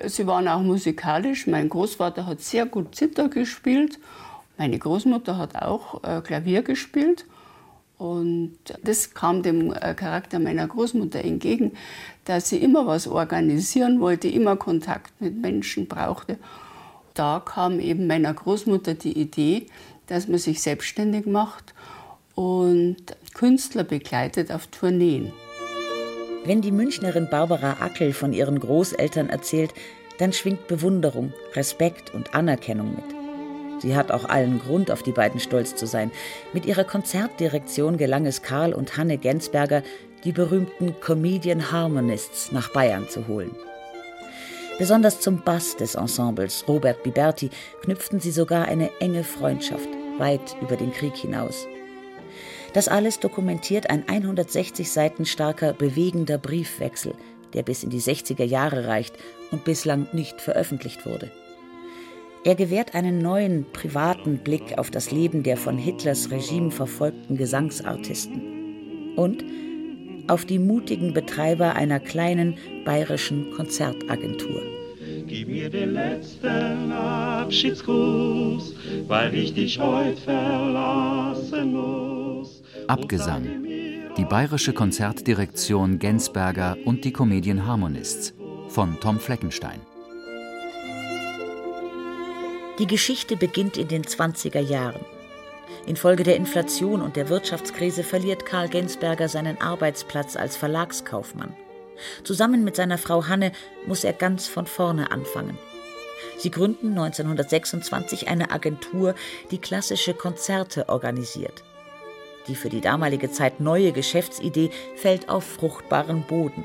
Sie waren auch musikalisch. Mein Großvater hat sehr gut Zither gespielt. Meine Großmutter hat auch äh, Klavier gespielt. Und das kam dem äh, Charakter meiner Großmutter entgegen, dass sie immer was organisieren wollte, immer Kontakt mit Menschen brauchte. Da kam eben meiner Großmutter die Idee, dass man sich selbstständig macht und Künstler begleitet auf Tourneen. Wenn die Münchnerin Barbara Ackel von ihren Großeltern erzählt, dann schwingt Bewunderung, Respekt und Anerkennung mit. Sie hat auch allen Grund, auf die beiden stolz zu sein. Mit ihrer Konzertdirektion gelang es Karl und Hanne Gensberger, die berühmten Comedian Harmonists nach Bayern zu holen. Besonders zum Bass des Ensembles, Robert Biberti, knüpften sie sogar eine enge Freundschaft, weit über den Krieg hinaus. Das alles dokumentiert ein 160 Seiten starker, bewegender Briefwechsel, der bis in die 60er Jahre reicht und bislang nicht veröffentlicht wurde. Er gewährt einen neuen, privaten Blick auf das Leben der von Hitlers Regime verfolgten Gesangsartisten und auf die mutigen Betreiber einer kleinen bayerischen Konzertagentur. Gib mir den letzten Abschiedsgruß, weil ich dich heute verlassen muss. Abgesang. Die bayerische Konzertdirektion Gensberger und die Comedian Harmonists von Tom Fleckenstein. Die Geschichte beginnt in den 20er Jahren. Infolge der Inflation und der Wirtschaftskrise verliert Karl Gensberger seinen Arbeitsplatz als Verlagskaufmann. Zusammen mit seiner Frau Hanne muss er ganz von vorne anfangen. Sie gründen 1926 eine Agentur, die klassische Konzerte organisiert. Die für die damalige Zeit neue Geschäftsidee fällt auf fruchtbaren Boden.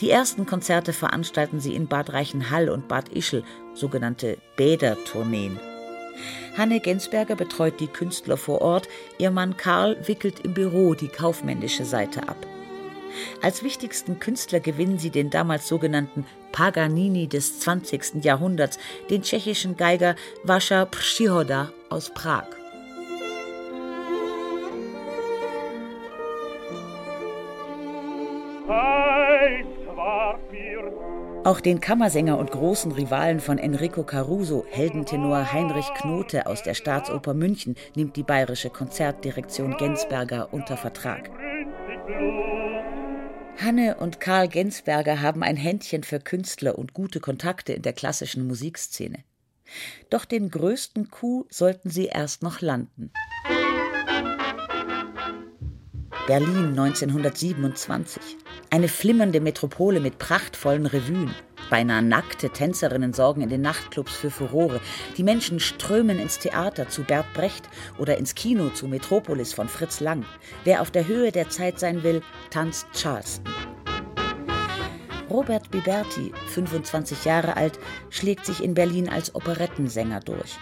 Die ersten Konzerte veranstalten sie in Bad Reichenhall und Bad Ischl, sogenannte Bädertourneen. Hanne Gensberger betreut die Künstler vor Ort, ihr Mann Karl wickelt im Büro die kaufmännische Seite ab. Als wichtigsten Künstler gewinnen sie den damals sogenannten Paganini des 20. Jahrhunderts, den tschechischen Geiger Vascha Przyhoda aus Prag. Auch den Kammersänger und großen Rivalen von Enrico Caruso, Heldentenor Heinrich Knote aus der Staatsoper München, nimmt die bayerische Konzertdirektion Gensberger unter Vertrag. Hanne und Karl Gensberger haben ein Händchen für Künstler und gute Kontakte in der klassischen Musikszene. Doch den größten Coup sollten sie erst noch landen. Berlin 1927. Eine flimmernde Metropole mit prachtvollen Revuen. Beinahe nackte Tänzerinnen sorgen in den Nachtclubs für Furore. Die Menschen strömen ins Theater zu Bert Brecht oder ins Kino zu Metropolis von Fritz Lang. Wer auf der Höhe der Zeit sein will, tanzt Charleston. Robert Biberti, 25 Jahre alt, schlägt sich in Berlin als Operettensänger durch.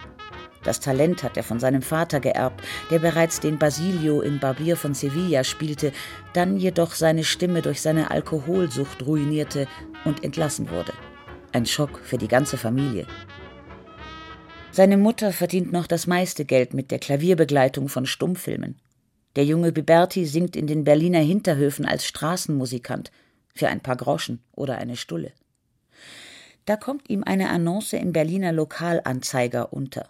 Das Talent hat er von seinem Vater geerbt, der bereits den Basilio in Barbier von Sevilla spielte, dann jedoch seine Stimme durch seine Alkoholsucht ruinierte und entlassen wurde. Ein Schock für die ganze Familie. Seine Mutter verdient noch das meiste Geld mit der Klavierbegleitung von Stummfilmen. Der junge Biberti singt in den Berliner Hinterhöfen als Straßenmusikant für ein paar Groschen oder eine Stulle. Da kommt ihm eine Annonce im Berliner Lokalanzeiger unter.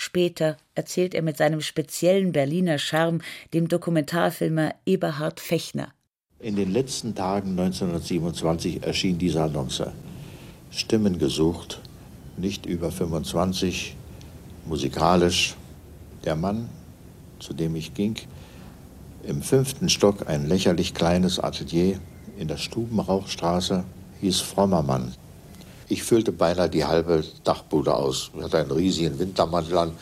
Später erzählt er mit seinem speziellen Berliner Charme dem Dokumentarfilmer Eberhard Fechner. In den letzten Tagen 1927 erschien diese Annonce. Stimmen gesucht, nicht über 25, musikalisch. Der Mann, zu dem ich ging, im fünften Stock ein lächerlich kleines Atelier in der Stubenrauchstraße, hieß Frommer Mann. Ich füllte beinahe die halbe Dachbude aus. Ich hatte einen riesigen Wintermantel an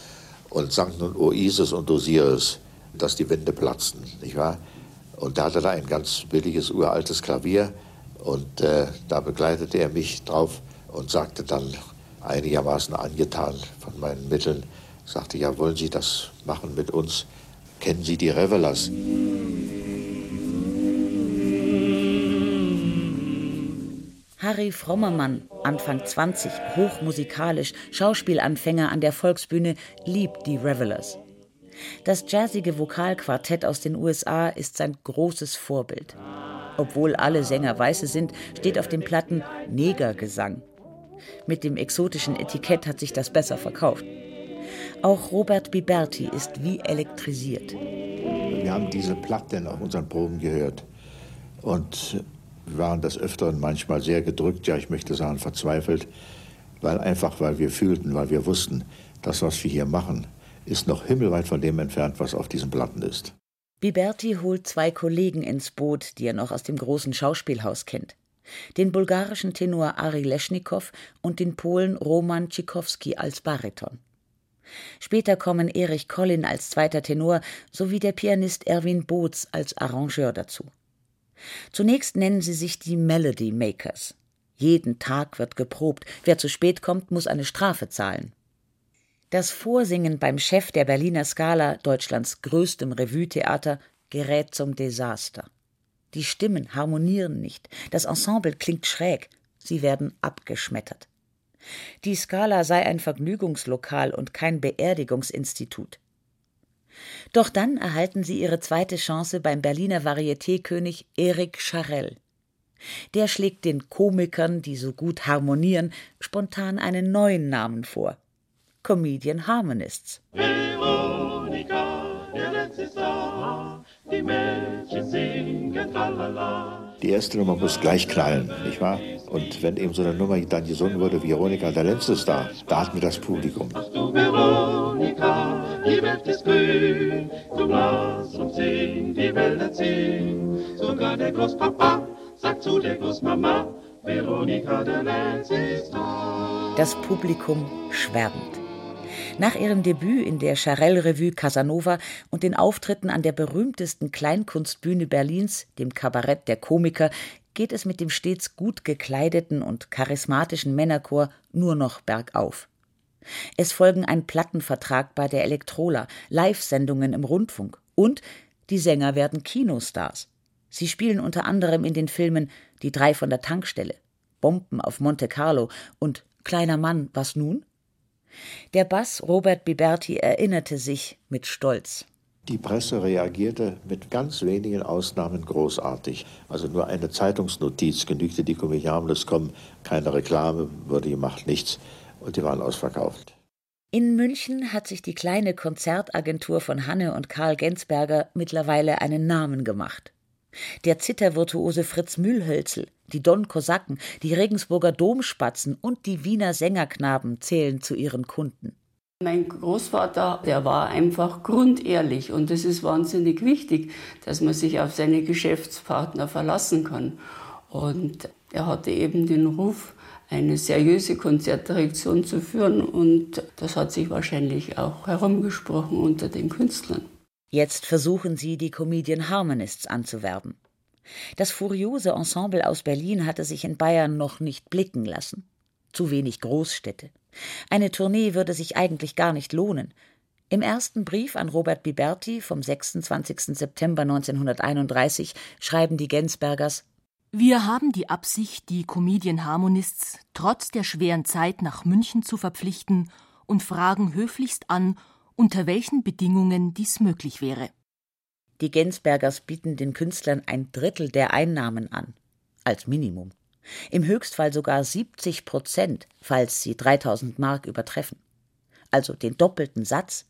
und sang nun O Isis und Osiris, dass die Wände platzten, nicht wahr? Und da hatte da ein ganz billiges, uraltes Klavier und äh, da begleitete er mich drauf und sagte dann einigermaßen angetan von meinen Mitteln, sagte, ja, wollen Sie das machen mit uns? Kennen Sie die Revelers? Harry Frommermann, Anfang 20, hochmusikalisch, Schauspielanfänger an der Volksbühne, liebt die Revelers. Das jazzige Vokalquartett aus den USA ist sein großes Vorbild. Obwohl alle Sänger Weiße sind, steht auf den Platten Negergesang. Mit dem exotischen Etikett hat sich das besser verkauft. Auch Robert Biberti ist wie elektrisiert. Wir haben diese Platten auf unseren Proben gehört und waren des Öfteren manchmal sehr gedrückt, ja, ich möchte sagen verzweifelt, weil einfach, weil wir fühlten, weil wir wussten, das, was wir hier machen, ist noch himmelweit von dem entfernt, was auf diesen Platten ist. Biberti holt zwei Kollegen ins Boot, die er noch aus dem großen Schauspielhaus kennt. Den bulgarischen Tenor Ari Leschnikow und den Polen Roman Tschikowski als Bariton. Später kommen Erich Collin als zweiter Tenor sowie der Pianist Erwin Boots als Arrangeur dazu. Zunächst nennen sie sich die Melody Makers. Jeden Tag wird geprobt. Wer zu spät kommt, muss eine Strafe zahlen. Das Vorsingen beim Chef der Berliner Scala, Deutschlands größtem Revue-Theater, gerät zum Desaster. Die Stimmen harmonieren nicht, das Ensemble klingt schräg, sie werden abgeschmettert. Die Scala sei ein Vergnügungslokal und kein Beerdigungsinstitut. Doch dann erhalten sie ihre zweite Chance beim Berliner Varietékönig Erik Charell. Der schlägt den Komikern, die so gut harmonieren, spontan einen neuen Namen vor. Comedian Harmonists. Veronika, der letzte Star, die Mädchen singen tralala. Die erste Nummer muss gleich knallen, nicht wahr? Und wenn eben so eine Nummer dann gesungen wurde, Veronika, der letzte Star, da hatten wir das Publikum. Ach du Veronika, die Welt ist grün, du lass uns singen, die Welt erzählen. Sogar der Großpapa sagt zu der Großmama, Veronika, der letzte Star. Das Publikum schwärmt. Nach ihrem Debüt in der Charelle-Revue Casanova und den Auftritten an der berühmtesten Kleinkunstbühne Berlins, dem Kabarett der Komiker, geht es mit dem stets gut gekleideten und charismatischen Männerchor nur noch bergauf. Es folgen ein Plattenvertrag bei der Elektrola, Live-Sendungen im Rundfunk und die Sänger werden Kinostars. Sie spielen unter anderem in den Filmen Die drei von der Tankstelle, Bomben auf Monte Carlo und Kleiner Mann, was nun? Der Bass Robert Biberti erinnerte sich mit Stolz. Die Presse reagierte mit ganz wenigen Ausnahmen großartig. Also nur eine Zeitungsnotiz genügte, die Komödiantes kommen, keine Reklame wurde gemacht, nichts. Und die waren ausverkauft. In München hat sich die kleine Konzertagentur von Hanne und Karl Gensberger mittlerweile einen Namen gemacht. Der Zittervirtuose Fritz Mühlhölzel, die Don-Kosaken, die Regensburger Domspatzen und die Wiener Sängerknaben zählen zu ihren Kunden. Mein Großvater, der war einfach grundehrlich und es ist wahnsinnig wichtig, dass man sich auf seine Geschäftspartner verlassen kann. Und er hatte eben den Ruf, eine seriöse Konzertdirektion zu führen und das hat sich wahrscheinlich auch herumgesprochen unter den Künstlern. Jetzt versuchen sie, die Comedian Harmonists anzuwerben. Das furiose Ensemble aus Berlin hatte sich in Bayern noch nicht blicken lassen. Zu wenig Großstädte. Eine Tournee würde sich eigentlich gar nicht lohnen. Im ersten Brief an Robert Biberti vom 26. September 1931 schreiben die Gensbergers Wir haben die Absicht, die Comedian Harmonists trotz der schweren Zeit nach München zu verpflichten und fragen höflichst an, unter welchen Bedingungen dies möglich wäre. Die Gensbergers bieten den Künstlern ein Drittel der Einnahmen an, als Minimum. Im Höchstfall sogar 70 Prozent, falls sie 3000 Mark übertreffen. Also den doppelten Satz.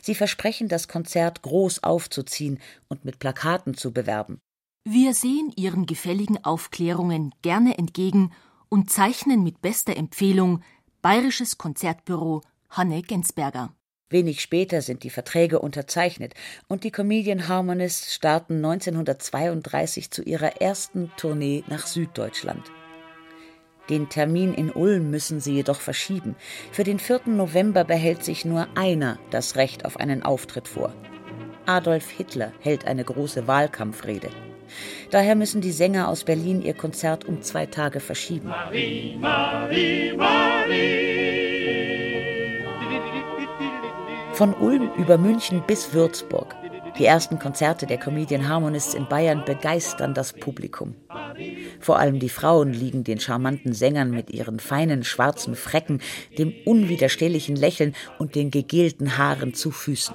Sie versprechen, das Konzert groß aufzuziehen und mit Plakaten zu bewerben. Wir sehen Ihren gefälligen Aufklärungen gerne entgegen und zeichnen mit bester Empfehlung Bayerisches Konzertbüro Hanne Gensberger. Wenig später sind die Verträge unterzeichnet und die Comedian Harmonists starten 1932 zu ihrer ersten Tournee nach Süddeutschland. Den Termin in Ulm müssen sie jedoch verschieben. Für den 4. November behält sich nur einer das Recht auf einen Auftritt vor. Adolf Hitler hält eine große Wahlkampfrede. Daher müssen die Sänger aus Berlin ihr Konzert um zwei Tage verschieben. Marie, Marie, Marie. Von Ulm über München bis Würzburg. Die ersten Konzerte der Comedian Harmonists in Bayern begeistern das Publikum. Vor allem die Frauen liegen den charmanten Sängern mit ihren feinen schwarzen Frecken, dem unwiderstehlichen Lächeln und den gegelten Haaren zu Füßen.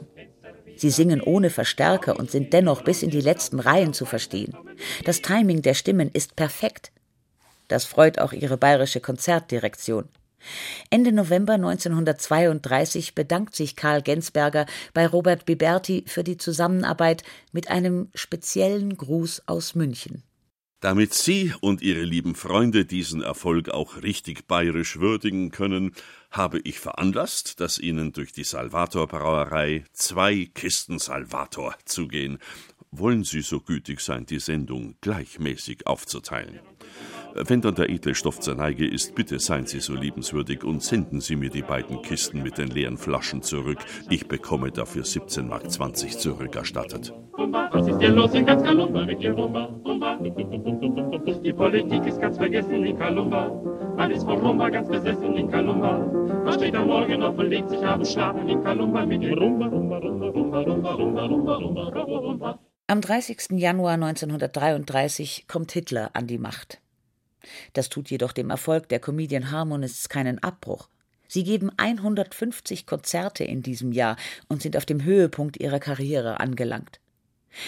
Sie singen ohne Verstärker und sind dennoch bis in die letzten Reihen zu verstehen. Das Timing der Stimmen ist perfekt. Das freut auch ihre bayerische Konzertdirektion. Ende November 1932 bedankt sich Karl Gensberger bei Robert Biberti für die Zusammenarbeit mit einem speziellen Gruß aus München. Damit Sie und Ihre lieben Freunde diesen Erfolg auch richtig bayerisch würdigen können, habe ich veranlasst, dass Ihnen durch die Salvator Brauerei zwei Kisten Salvator zugehen. Wollen Sie so gütig sein, die Sendung gleichmäßig aufzuteilen? Wenn dann der edle Stoff zur Neige ist, bitte seien Sie so liebenswürdig und senden Sie mir die beiden Kisten mit den leeren Flaschen zurück. Ich bekomme dafür 17,20 Mark zurückerstattet. Was ist hier los in ganz Kalumba mit Rumba? Rumba. Die Politik ist ganz vergessen in Kalumba. Man ist vor Rumba ganz besessen in Kalumba. Man steht am Morgen auf und legt sich abends schlafen in Kalumba mit Rumba, Rumba, Rumba, Rumba, Rumba, Rumba, Rumba, Rumba, Rumba, Rumba. Am 30. Januar 1933 kommt Hitler an die Macht. Das tut jedoch dem Erfolg der Comedian Harmonists keinen Abbruch. Sie geben 150 Konzerte in diesem Jahr und sind auf dem Höhepunkt ihrer Karriere angelangt.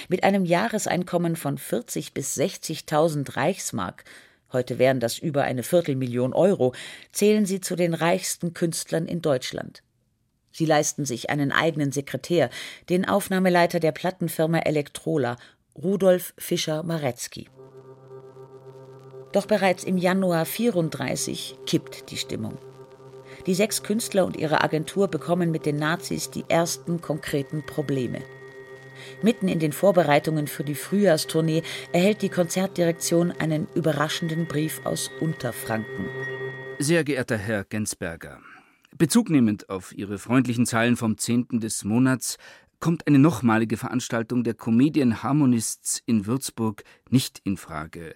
Mit einem Jahreseinkommen von 40 bis 60.000 Reichsmark, heute wären das über eine Viertelmillion Euro, zählen sie zu den reichsten Künstlern in Deutschland. Sie leisten sich einen eigenen Sekretär, den Aufnahmeleiter der Plattenfirma Elektrola, Rudolf Fischer-Maretzky. Doch bereits im Januar 34 kippt die Stimmung. Die sechs Künstler und ihre Agentur bekommen mit den Nazis die ersten konkreten Probleme. Mitten in den Vorbereitungen für die Frühjahrstournee erhält die Konzertdirektion einen überraschenden Brief aus Unterfranken. Sehr geehrter Herr Gensberger, bezugnehmend auf Ihre freundlichen Zeilen vom 10. des Monats kommt eine nochmalige Veranstaltung der Comedian Harmonists in Würzburg nicht in Frage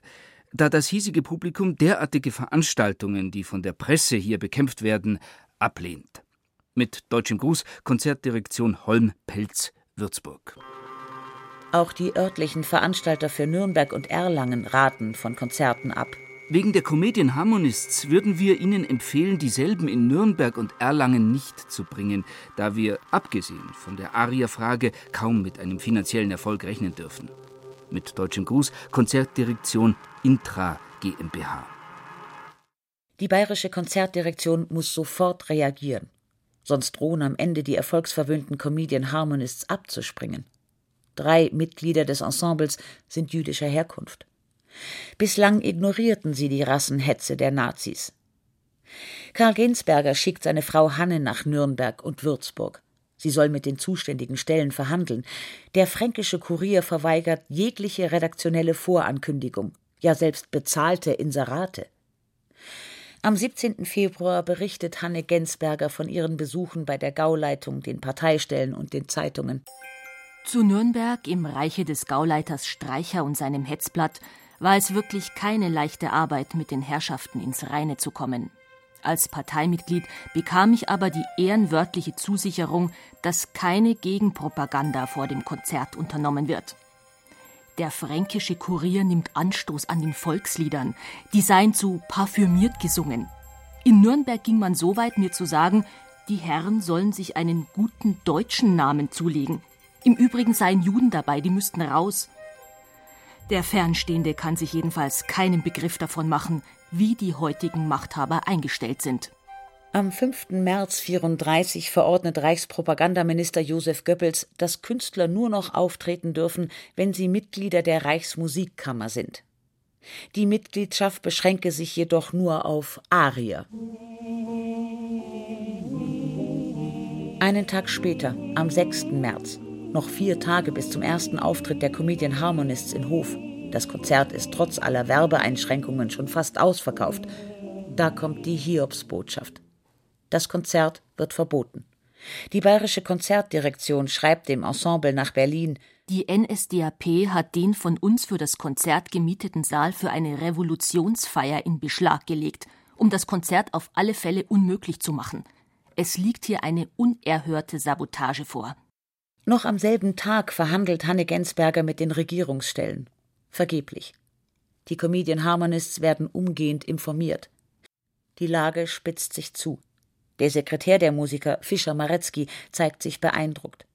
da das hiesige Publikum derartige Veranstaltungen, die von der Presse hier bekämpft werden, ablehnt. Mit deutschem Gruß Konzertdirektion Holm-Pelz, Würzburg. Auch die örtlichen Veranstalter für Nürnberg und Erlangen raten von Konzerten ab. Wegen der Comedian Harmonists würden wir Ihnen empfehlen, dieselben in Nürnberg und Erlangen nicht zu bringen, da wir, abgesehen von der Aria-Frage, kaum mit einem finanziellen Erfolg rechnen dürfen. Mit deutschem Gruß Konzertdirektion Intra GmbH. Die bayerische Konzertdirektion muss sofort reagieren, sonst drohen am Ende die erfolgsverwöhnten Comedian Harmonists abzuspringen. Drei Mitglieder des Ensembles sind jüdischer Herkunft. Bislang ignorierten sie die Rassenhetze der Nazis. Karl Gensberger schickt seine Frau Hanne nach Nürnberg und Würzburg. Sie soll mit den zuständigen Stellen verhandeln. Der fränkische Kurier verweigert jegliche redaktionelle Vorankündigung, ja selbst bezahlte Inserate. Am 17. Februar berichtet Hanne Gensberger von ihren Besuchen bei der Gauleitung, den Parteistellen und den Zeitungen. Zu Nürnberg im Reiche des Gauleiters Streicher und seinem Hetzblatt war es wirklich keine leichte Arbeit, mit den Herrschaften ins Reine zu kommen. Als Parteimitglied bekam ich aber die ehrenwörtliche Zusicherung, dass keine Gegenpropaganda vor dem Konzert unternommen wird. Der fränkische Kurier nimmt Anstoß an den Volksliedern, die seien zu parfümiert gesungen. In Nürnberg ging man so weit, mir zu sagen, die Herren sollen sich einen guten deutschen Namen zulegen. Im Übrigen seien Juden dabei, die müssten raus. Der Fernstehende kann sich jedenfalls keinen Begriff davon machen, wie die heutigen Machthaber eingestellt sind. Am 5. März 34 verordnet Reichspropagandaminister Josef Goebbels, dass Künstler nur noch auftreten dürfen, wenn sie Mitglieder der Reichsmusikkammer sind. Die Mitgliedschaft beschränke sich jedoch nur auf Arier. Einen Tag später, am 6. März, noch vier Tage bis zum ersten Auftritt der Comedian Harmonists in Hof, das Konzert ist trotz aller Werbeeinschränkungen schon fast ausverkauft. Da kommt die Hiobsbotschaft. Das Konzert wird verboten. Die bayerische Konzertdirektion schreibt dem Ensemble nach Berlin, Die NSDAP hat den von uns für das Konzert gemieteten Saal für eine Revolutionsfeier in Beschlag gelegt, um das Konzert auf alle Fälle unmöglich zu machen. Es liegt hier eine unerhörte Sabotage vor. Noch am selben Tag verhandelt Hanne Gensberger mit den Regierungsstellen. Vergeblich. Die Comedian Harmonists werden umgehend informiert. Die Lage spitzt sich zu. Der Sekretär der Musiker, Fischer Maretzky, zeigt sich beeindruckt.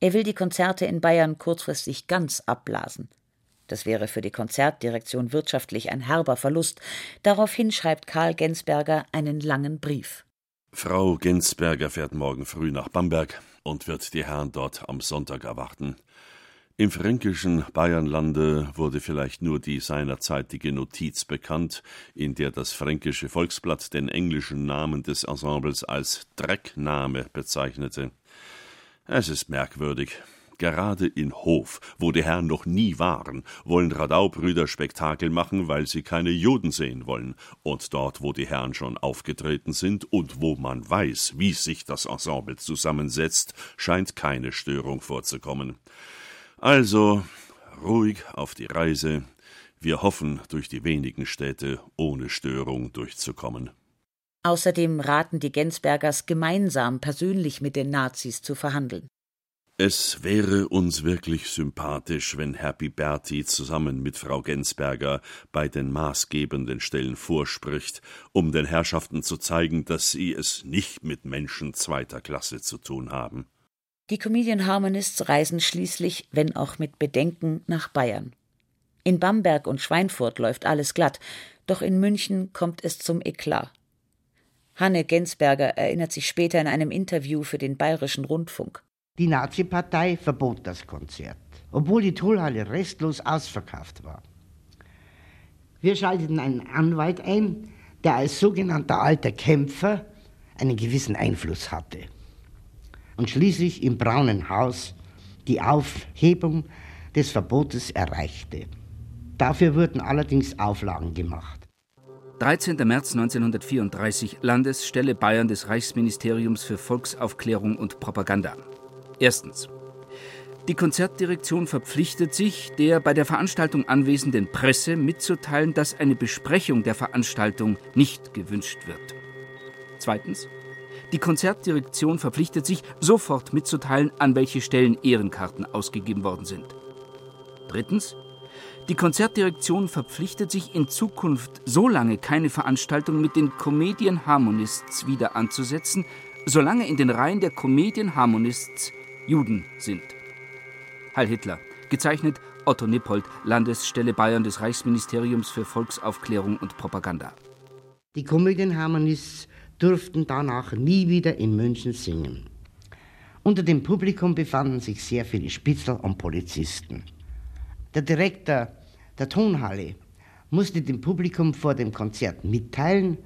Er will die Konzerte in Bayern kurzfristig ganz abblasen. Das wäre für die Konzertdirektion wirtschaftlich ein herber Verlust. Daraufhin schreibt Karl Gensberger einen langen Brief. Frau Gensberger fährt morgen früh nach Bamberg und wird die Herren dort am Sonntag erwarten. Im fränkischen Bayernlande wurde vielleicht nur die seinerzeitige Notiz bekannt, in der das fränkische Volksblatt den englischen Namen des Ensembles als Dreckname bezeichnete. Es ist merkwürdig. Gerade in Hof, wo die Herren noch nie waren, wollen Radaubrüder Spektakel machen, weil sie keine Juden sehen wollen. Und dort, wo die Herren schon aufgetreten sind und wo man weiß, wie sich das Ensemble zusammensetzt, scheint keine Störung vorzukommen. Also ruhig auf die Reise. Wir hoffen, durch die wenigen Städte ohne Störung durchzukommen. Außerdem raten die Gensbergers gemeinsam persönlich mit den Nazis zu verhandeln. Es wäre uns wirklich sympathisch, wenn Herr Biberti zusammen mit Frau Gensberger bei den maßgebenden Stellen vorspricht, um den Herrschaften zu zeigen, dass sie es nicht mit Menschen zweiter Klasse zu tun haben. Die Comedian Harmonists reisen schließlich, wenn auch mit Bedenken, nach Bayern. In Bamberg und Schweinfurt läuft alles glatt, doch in München kommt es zum Eklat. Hanne Gensberger erinnert sich später in einem Interview für den Bayerischen Rundfunk. Die Nazi-Partei verbot das Konzert, obwohl die Tollhalle restlos ausverkauft war. Wir schalteten einen Anwalt ein, der als sogenannter alter Kämpfer einen gewissen Einfluss hatte und schließlich im Braunen Haus die Aufhebung des Verbotes erreichte. Dafür wurden allerdings Auflagen gemacht. 13. März 1934 Landesstelle Bayern des Reichsministeriums für Volksaufklärung und Propaganda. Erstens. Die Konzertdirektion verpflichtet sich, der bei der Veranstaltung anwesenden Presse mitzuteilen, dass eine Besprechung der Veranstaltung nicht gewünscht wird. Zweitens. Die Konzertdirektion verpflichtet sich, sofort mitzuteilen, an welche Stellen Ehrenkarten ausgegeben worden sind. Drittens. Die Konzertdirektion verpflichtet sich in Zukunft so lange keine Veranstaltung mit den Comedian Harmonists wieder anzusetzen, solange in den Reihen der Comedian Harmonists Juden sind. Heil Hitler. Gezeichnet Otto Nippold, Landesstelle Bayern des Reichsministeriums für Volksaufklärung und Propaganda. Die Comedian Harmonists durften danach nie wieder in München singen. Unter dem Publikum befanden sich sehr viele Spitzel und Polizisten. Der Direktor der Tonhalle musste dem Publikum vor dem Konzert mitteilen,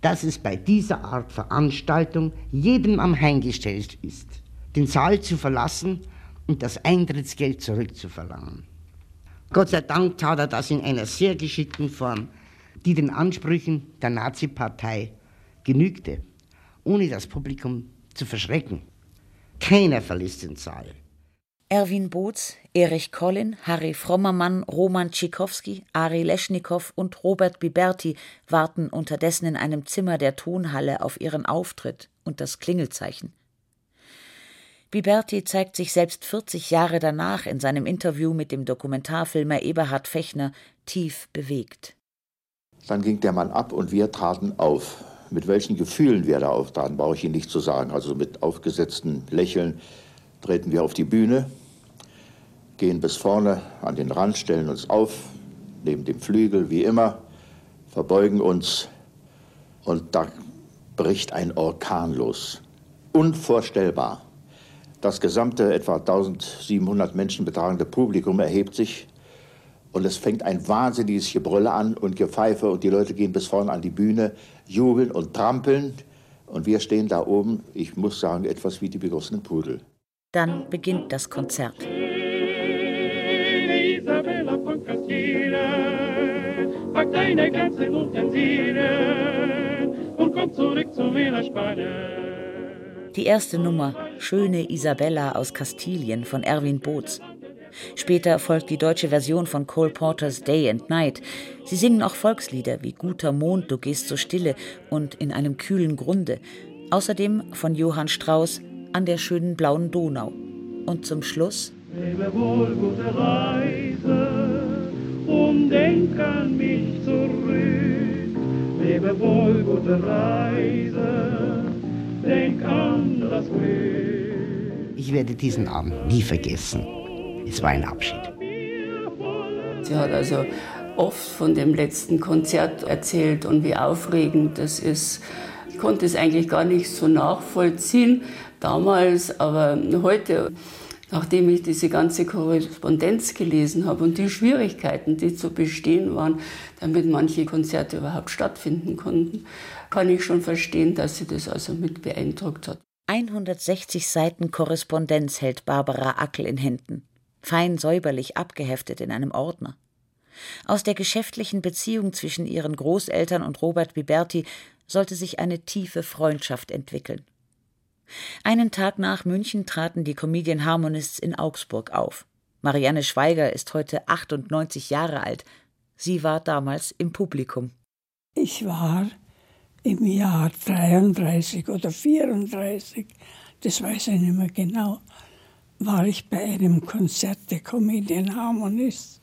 dass es bei dieser Art Veranstaltung jedem am Heimgestellt ist, den Saal zu verlassen und das Eintrittsgeld zurückzuverlangen. Gott sei Dank tat er das in einer sehr geschickten Form, die den Ansprüchen der Nazi-Partei genügte, ohne das Publikum zu verschrecken. Keiner verließ den Saal. Erwin Boots, Erich Collin, Harry Frommermann, Roman Tschikowski, Ari Leschnikow und Robert Biberti warten unterdessen in einem Zimmer der Tonhalle auf ihren Auftritt und das Klingelzeichen. Biberti zeigt sich selbst 40 Jahre danach in seinem Interview mit dem Dokumentarfilmer Eberhard Fechner tief bewegt. Dann ging der Mann ab und wir traten auf. Mit welchen Gefühlen wir da auftraten, brauche ich Ihnen nicht zu sagen. Also mit aufgesetzten Lächeln treten wir auf die Bühne, gehen bis vorne an den Rand, stellen uns auf, neben dem Flügel wie immer, verbeugen uns und da bricht ein Orkan los. Unvorstellbar. Das gesamte etwa 1700 Menschen betragende Publikum erhebt sich und es fängt ein wahnsinniges Gebrülle an und Gepfeife und die Leute gehen bis vorne an die Bühne, jubeln und trampeln. Und wir stehen da oben, ich muss sagen, etwas wie die begossenen Pudel. Dann beginnt das Konzert. Isabella von Castile, pack deine ganzen Utensilien und komm zurück zu Villa Spanien. Die erste Nummer, Schöne Isabella aus Kastilien von Erwin Boots. Später folgt die deutsche Version von Cole Porters Day and Night. Sie singen auch Volkslieder wie Guter Mond, du gehst so stille und In einem kühlen Grunde. Außerdem von Johann Strauss An der schönen blauen Donau. Und zum Schluss Lebe wohl, gute Reise und denk an mich zurück. Lebe wohl, gute Reise, denk an das Glück. Ich werde diesen Abend nie vergessen. Es war ein Abschied. Sie hat also oft von dem letzten Konzert erzählt und wie aufregend das ist. Ich konnte es eigentlich gar nicht so nachvollziehen damals, aber heute, nachdem ich diese ganze Korrespondenz gelesen habe und die Schwierigkeiten, die zu bestehen waren, damit manche Konzerte überhaupt stattfinden konnten, kann ich schon verstehen, dass sie das also mit beeindruckt hat. 160 Seiten Korrespondenz hält Barbara Ackel in Händen fein säuberlich abgeheftet in einem Ordner. Aus der geschäftlichen Beziehung zwischen ihren Großeltern und Robert Biberti sollte sich eine tiefe Freundschaft entwickeln. Einen Tag nach München traten die Comedian Harmonists in Augsburg auf. Marianne Schweiger ist heute 98 Jahre alt. Sie war damals im Publikum. Ich war im Jahr 33 oder 34, das weiß ich nicht mehr genau, war ich bei einem Konzert der Comedian Harmonist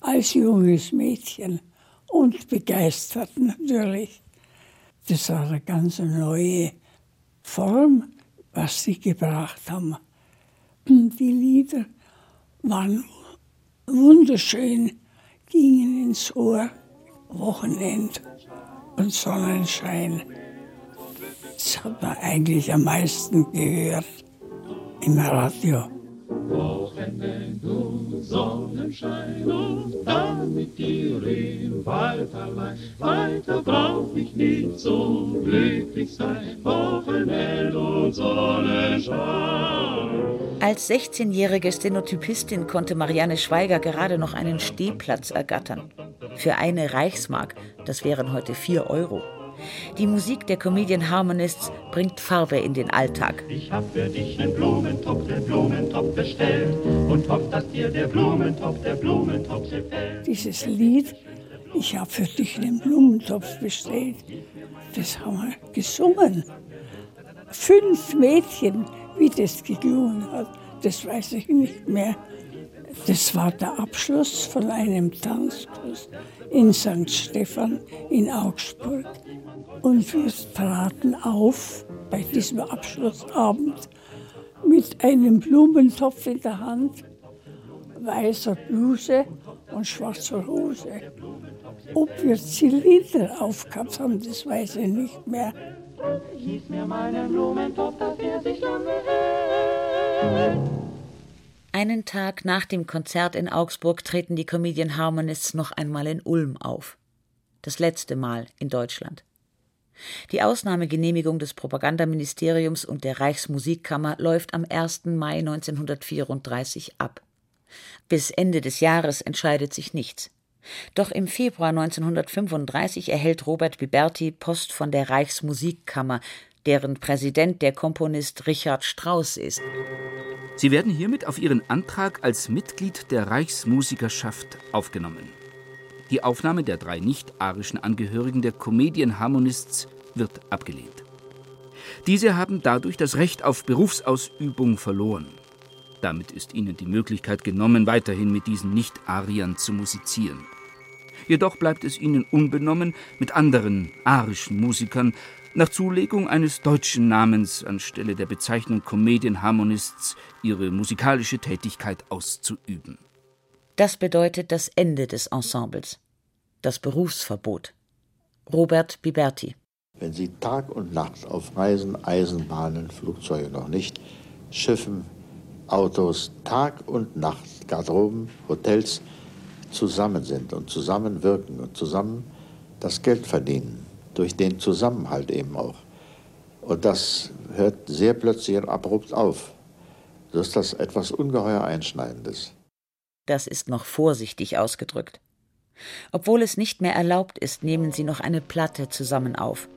als junges Mädchen und begeistert natürlich. Das war eine ganz neue Form, was sie gebracht haben. Die Lieder waren wunderschön, gingen ins Ohr, Wochenend und Sonnenschein. Das hat man eigentlich am meisten gehört im Radio. Wochenende und Sonnenschein und damit die Rede weiter allein. Weiter brauch ich nicht so glücklich sein. Wochenende und Sonnenschein. Als 16-jährige Stenotypistin konnte Marianne Schweiger gerade noch einen Stehplatz ergattern. Für eine Reichsmark, das wären heute 4 Euro. Die Musik der Comedian Harmonists bringt Farbe in den Alltag. Ich hab für dich einen Blumentopf, den Blumentopf bestellt und hoff, dass dir der Blumentopf, der Blumentopf gefällt. Dieses Lied, ich hab für dich einen Blumentopf bestellt, das haben wir gesungen. Fünf Mädchen, wie das geklungen hat, das weiß ich nicht mehr. Das war der Abschluss von einem Tanzkurs in St. Stephan in Augsburg. Und wir traten auf bei diesem Abschlussabend mit einem Blumentopf in der Hand, weißer Bluse und schwarzer Hose. Ob wir Zylinder aufgehabt haben, das weiß ich nicht mehr. Gieß mir meinen Blumentopf, dass er sich lange hält. Einen Tag nach dem Konzert in Augsburg treten die Comedian Harmonists noch einmal in Ulm auf. Das letzte Mal in Deutschland. Die Ausnahmegenehmigung des Propagandaministeriums und der Reichsmusikkammer läuft am 1. Mai 1934 ab. Bis Ende des Jahres entscheidet sich nichts. Doch im Februar 1935 erhält Robert Biberti Post von der Reichsmusikkammer, deren Präsident der Komponist Richard Strauss ist. Sie werden hiermit auf Ihren Antrag als Mitglied der Reichsmusikerschaft aufgenommen. Die Aufnahme der drei nicht-arischen Angehörigen der Comedian Harmonists wird abgelehnt. Diese haben dadurch das Recht auf Berufsausübung verloren. Damit ist ihnen die Möglichkeit genommen, weiterhin mit diesen Nicht-Ariern zu musizieren. Jedoch bleibt es ihnen unbenommen, mit anderen arischen Musikern nach Zulegung eines deutschen Namens anstelle der Bezeichnung Comedian Harmonists ihre musikalische Tätigkeit auszuüben. Das bedeutet das Ende des Ensembles. Das Berufsverbot. Robert Biberti. Wenn Sie Tag und Nacht auf Reisen, Eisenbahnen, Flugzeuge noch nicht, Schiffen, Autos, Tag und Nacht, Garderoben, Hotels zusammen sind und zusammenwirken und zusammen das Geld verdienen, durch den Zusammenhalt eben auch. Und das hört sehr plötzlich und abrupt auf. So ist das etwas ungeheuer Einschneidendes. Das ist noch vorsichtig ausgedrückt. Obwohl es nicht mehr erlaubt ist, nehmen sie noch eine Platte zusammen auf.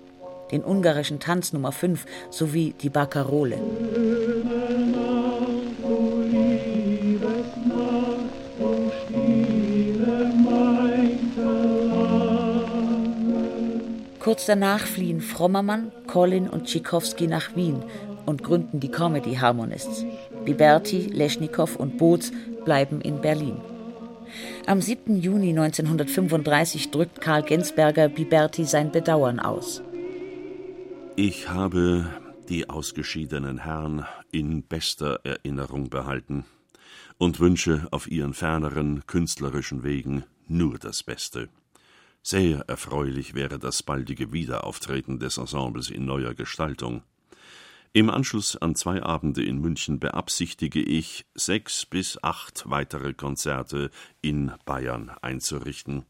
Den ungarischen Tanz Nummer 5 sowie die Barcarolle. Kurz danach fliehen Frommermann, Colin und Tschikowski nach Wien und gründen die Comedy Harmonists. Liberti, Leschnikow und Boots bleiben in Berlin. Am 7. Juni 1935 drückt Karl Gensberger Biberti sein Bedauern aus. Ich habe die ausgeschiedenen Herren in bester Erinnerung behalten und wünsche auf ihren ferneren künstlerischen Wegen nur das Beste. Sehr erfreulich wäre das baldige Wiederauftreten des Ensembles in neuer Gestaltung. Im Anschluss an zwei Abende in München beabsichtige ich, sechs bis acht weitere Konzerte in Bayern einzurichten.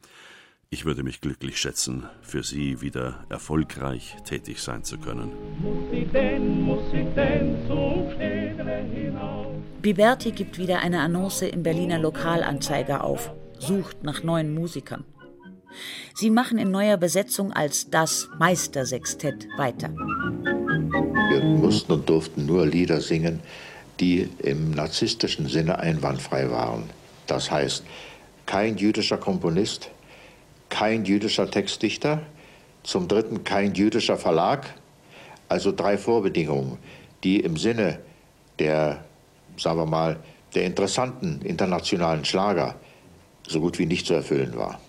Ich würde mich glücklich schätzen, für Sie wieder erfolgreich tätig sein zu können. Biberti gibt wieder eine Annonce im Berliner Lokalanzeiger auf, sucht nach neuen Musikern. Sie machen in neuer Besetzung als das Meistersextett weiter. Wir mussten und durften nur Lieder singen, die im narzisstischen Sinne einwandfrei waren. Das heißt, kein jüdischer Komponist, kein jüdischer Textdichter, zum Dritten kein jüdischer Verlag. Also drei Vorbedingungen, die im Sinne der, sagen wir mal, der interessanten internationalen Schlager so gut wie nicht zu erfüllen war.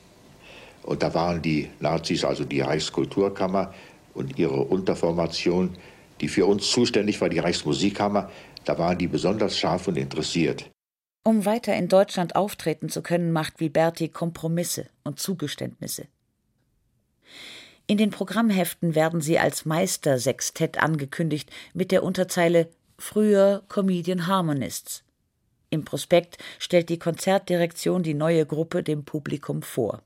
Und da waren die Nazis, also die Reichskulturkammer und ihre Unterformation die für uns zuständig war, die Reichsmusikkammer, da waren die besonders scharf und interessiert. Um weiter in Deutschland auftreten zu können, macht Viberti Kompromisse und Zugeständnisse. In den Programmheften werden sie als Meistersextett angekündigt mit der Unterzeile Früher Comedian Harmonists. Im Prospekt stellt die Konzertdirektion die neue Gruppe dem Publikum vor.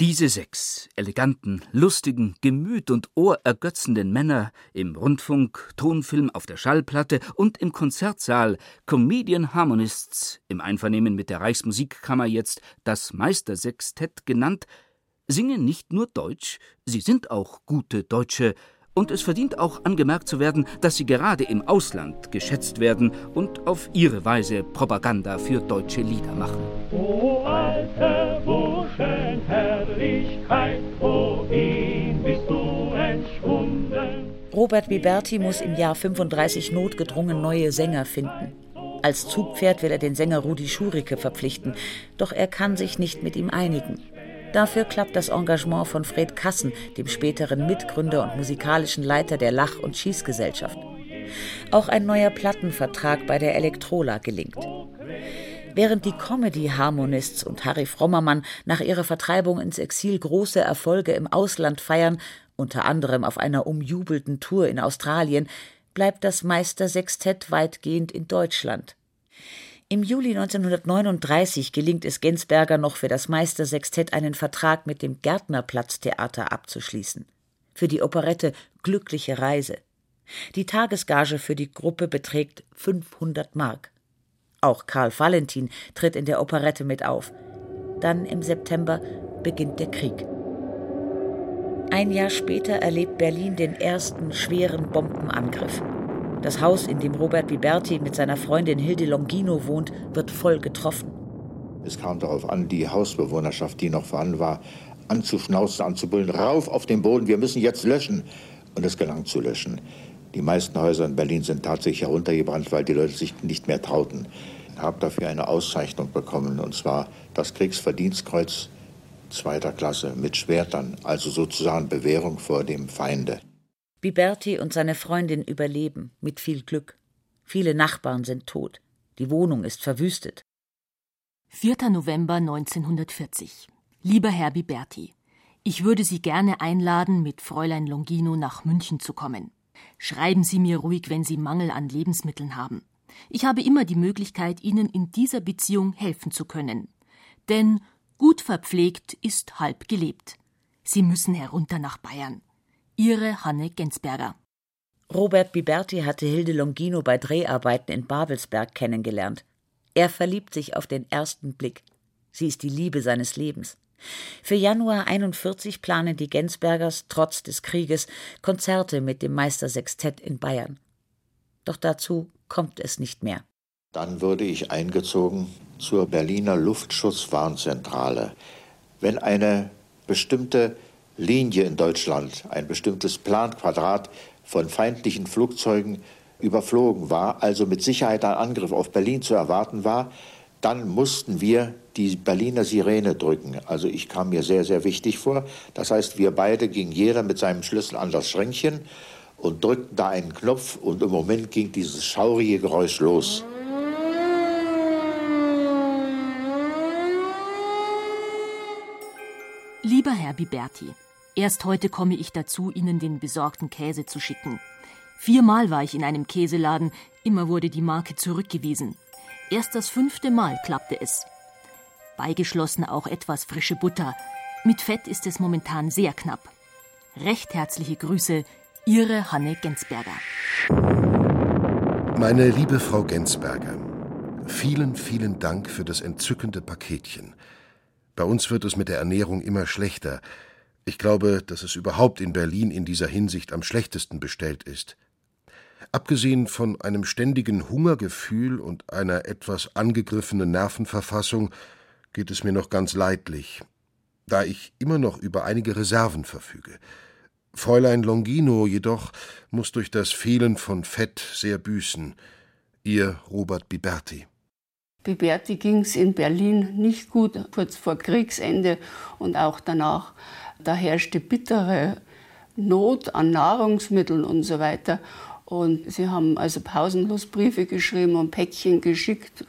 Diese sechs eleganten, lustigen, gemüt und ohrergötzenden Männer im Rundfunk, Tonfilm, auf der Schallplatte und im Konzertsaal, Comedian Harmonists, im Einvernehmen mit der Reichsmusikkammer jetzt das Meistersextett genannt, singen nicht nur Deutsch, sie sind auch gute Deutsche, und es verdient auch angemerkt zu werden, dass sie gerade im Ausland geschätzt werden und auf ihre Weise Propaganda für deutsche Lieder machen. O alte Robert Biberti muss im Jahr 35 notgedrungen neue Sänger finden. Als Zugpferd will er den Sänger Rudi Schurike verpflichten, doch er kann sich nicht mit ihm einigen. Dafür klappt das Engagement von Fred Kassen, dem späteren Mitgründer und musikalischen Leiter der Lach- und Schießgesellschaft. Auch ein neuer Plattenvertrag bei der Elektrola gelingt. Während die Comedy-Harmonists und Harry Frommermann nach ihrer Vertreibung ins Exil große Erfolge im Ausland feiern, unter anderem auf einer umjubelten Tour in Australien, bleibt das Meistersextett weitgehend in Deutschland. Im Juli 1939 gelingt es Gensberger noch für das Meistersextett einen Vertrag mit dem Gärtnerplatztheater abzuschließen. Für die Operette Glückliche Reise. Die Tagesgage für die Gruppe beträgt 500 Mark. Auch Karl Valentin tritt in der Operette mit auf. Dann im September beginnt der Krieg. Ein Jahr später erlebt Berlin den ersten schweren Bombenangriff. Das Haus, in dem Robert Biberti mit seiner Freundin Hilde Longino wohnt, wird voll getroffen. Es kam darauf an, die Hausbewohnerschaft, die noch vorhanden war, anzuschnauzen, anzubullen, rauf auf den Boden, wir müssen jetzt löschen. Und es gelang zu löschen. Die meisten Häuser in Berlin sind tatsächlich heruntergebrannt, weil die Leute sich nicht mehr trauten. Ich habe dafür eine Auszeichnung bekommen, und zwar das Kriegsverdienstkreuz zweiter Klasse mit Schwertern, also sozusagen Bewährung vor dem Feinde. Biberti und seine Freundin überleben, mit viel Glück. Viele Nachbarn sind tot. Die Wohnung ist verwüstet. 4. November 1940. Lieber Herr Biberti, ich würde Sie gerne einladen, mit Fräulein Longino nach München zu kommen. Schreiben Sie mir ruhig, wenn Sie Mangel an Lebensmitteln haben. Ich habe immer die Möglichkeit, Ihnen in dieser Beziehung helfen zu können. Denn gut verpflegt ist halb gelebt. Sie müssen herunter nach Bayern. Ihre Hanne Gensberger. Robert Biberti hatte Hilde Longino bei Dreharbeiten in Babelsberg kennengelernt. Er verliebt sich auf den ersten Blick. Sie ist die Liebe seines Lebens. Für Januar 41 planen die Gensbergers trotz des Krieges Konzerte mit dem Meistersextett in Bayern. Doch dazu kommt es nicht mehr. Dann wurde ich eingezogen zur Berliner Luftschutzwarnzentrale. Wenn eine bestimmte Linie in Deutschland, ein bestimmtes Planquadrat von feindlichen Flugzeugen überflogen war, also mit Sicherheit ein Angriff auf Berlin zu erwarten war, dann mussten wir die Berliner Sirene drücken. Also ich kam mir sehr, sehr wichtig vor. Das heißt, wir beide gingen jeder mit seinem Schlüssel an das Schränkchen und drückten da einen Knopf und im Moment ging dieses schaurige Geräusch los. Lieber Herr Biberti, erst heute komme ich dazu, Ihnen den besorgten Käse zu schicken. Viermal war ich in einem Käseladen, immer wurde die Marke zurückgewiesen. Erst das fünfte Mal klappte es. Beigeschlossen auch etwas frische Butter. Mit Fett ist es momentan sehr knapp. Recht herzliche Grüße, Ihre Hanne Gensberger. Meine liebe Frau Gensberger, vielen, vielen Dank für das entzückende Paketchen. Bei uns wird es mit der Ernährung immer schlechter. Ich glaube, dass es überhaupt in Berlin in dieser Hinsicht am schlechtesten bestellt ist. Abgesehen von einem ständigen Hungergefühl und einer etwas angegriffenen Nervenverfassung geht es mir noch ganz leidlich, da ich immer noch über einige Reserven verfüge. Fräulein Longino jedoch muss durch das Fehlen von Fett sehr büßen. Ihr Robert Biberti. Biberti ging es in Berlin nicht gut, kurz vor Kriegsende und auch danach. Da herrschte bittere Not an Nahrungsmitteln und so weiter. Und sie haben also pausenlos Briefe geschrieben und Päckchen geschickt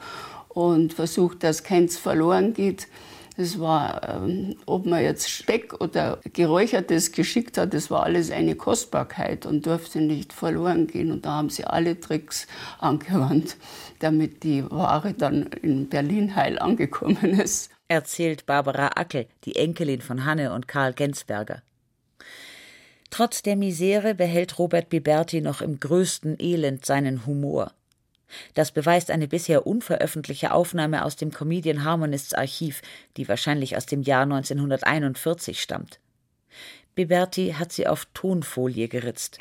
und versucht, dass keins verloren geht. Das war, ähm, ob man jetzt Speck oder Geräuchertes geschickt hat, das war alles eine Kostbarkeit und durfte nicht verloren gehen. Und da haben sie alle Tricks angewandt, damit die Ware dann in Berlin heil angekommen ist. Erzählt Barbara Ackel, die Enkelin von Hanne und Karl Gensberger. Trotz der Misere behält Robert Biberti noch im größten Elend seinen Humor. Das beweist eine bisher unveröffentlichte Aufnahme aus dem Comedian Harmonists Archiv, die wahrscheinlich aus dem Jahr 1941 stammt. Biberti hat sie auf Tonfolie geritzt.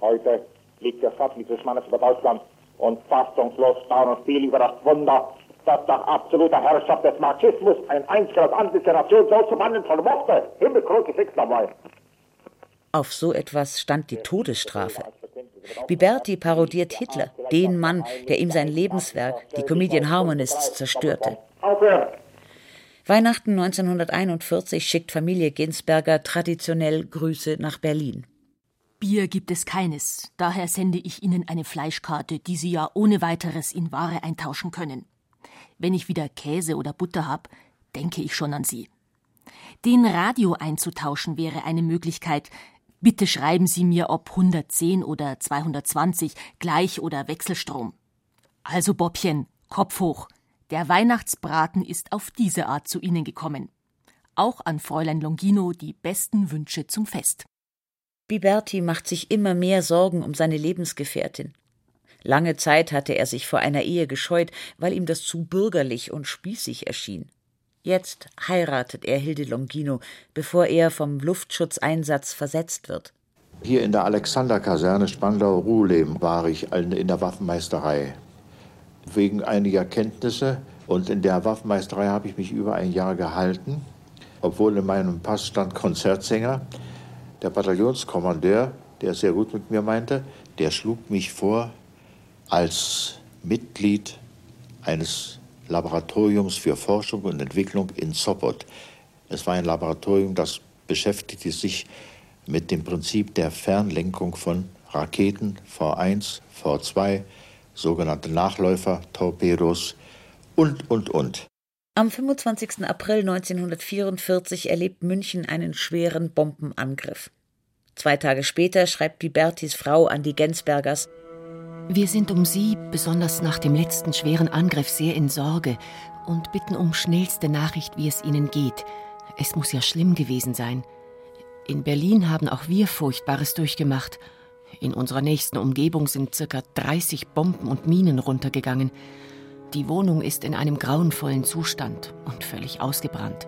Heute liegt der Sattel des Mannes über Deutschland und fassungslos staunen viel über das Wunder, dass nach absoluter Herrschaft des Marxismus ein einziger aus Nation so zu wandeln vermochte. Himmelkruzifix dabei. Auf so etwas stand die Todesstrafe. Biberti parodiert Hitler, den Mann, der ihm sein Lebenswerk, die Comedian Harmonists, zerstörte. Weihnachten 1941 schickt Familie Ginsberger traditionell Grüße nach Berlin. Bier gibt es keines, daher sende ich Ihnen eine Fleischkarte, die Sie ja ohne weiteres in Ware eintauschen können. Wenn ich wieder Käse oder Butter hab, denke ich schon an Sie. Den Radio einzutauschen wäre eine Möglichkeit, Bitte schreiben Sie mir, ob 110 oder 220, Gleich- oder Wechselstrom. Also, Bobbchen, Kopf hoch. Der Weihnachtsbraten ist auf diese Art zu Ihnen gekommen. Auch an Fräulein Longino die besten Wünsche zum Fest. Biberti macht sich immer mehr Sorgen um seine Lebensgefährtin. Lange Zeit hatte er sich vor einer Ehe gescheut, weil ihm das zu bürgerlich und spießig erschien. Jetzt heiratet er Hilde Longino, bevor er vom Luftschutzeinsatz versetzt wird. Hier in der Alexanderkaserne Spandau-Ruhleben war ich in der Waffenmeisterei. Wegen einiger Kenntnisse und in der Waffenmeisterei habe ich mich über ein Jahr gehalten, obwohl in meinem Pass stand Konzertsänger. Der Bataillonskommandeur, der sehr gut mit mir meinte, der schlug mich vor als Mitglied eines Laboratoriums für Forschung und Entwicklung in Sopot. Es war ein Laboratorium, das beschäftigte sich mit dem Prinzip der Fernlenkung von Raketen V1, V2, sogenannte Nachläufer, Torpedos und, und, und. Am 25. April 1944 erlebt München einen schweren Bombenangriff. Zwei Tage später schreibt Bibertis Frau an die Gensbergers, wir sind um Sie, besonders nach dem letzten schweren Angriff, sehr in Sorge und bitten um schnellste Nachricht, wie es Ihnen geht. Es muss ja schlimm gewesen sein. In Berlin haben auch wir Furchtbares durchgemacht. In unserer nächsten Umgebung sind circa 30 Bomben und Minen runtergegangen. Die Wohnung ist in einem grauenvollen Zustand und völlig ausgebrannt.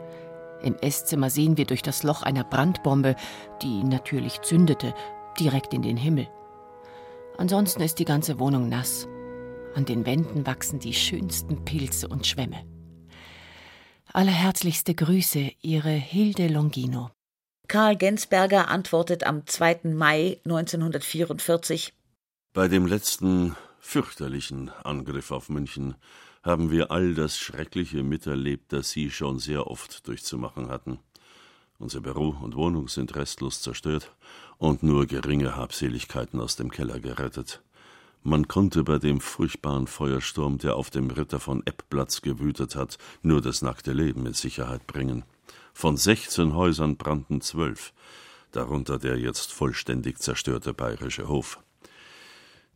Im Esszimmer sehen wir durch das Loch einer Brandbombe, die natürlich zündete, direkt in den Himmel. Ansonsten ist die ganze Wohnung nass. An den Wänden wachsen die schönsten Pilze und Schwämme. Allerherzlichste Grüße, Ihre Hilde Longino. Karl Gensberger antwortet am 2. Mai 1944 Bei dem letzten fürchterlichen Angriff auf München haben wir all das Schreckliche miterlebt, das Sie schon sehr oft durchzumachen hatten. Unser Büro und Wohnung sind restlos zerstört und nur geringe Habseligkeiten aus dem Keller gerettet. Man konnte bei dem furchtbaren Feuersturm, der auf dem Ritter von Eppplatz gewütet hat, nur das nackte Leben in Sicherheit bringen. Von sechzehn Häusern brannten zwölf, darunter der jetzt vollständig zerstörte bayerische Hof.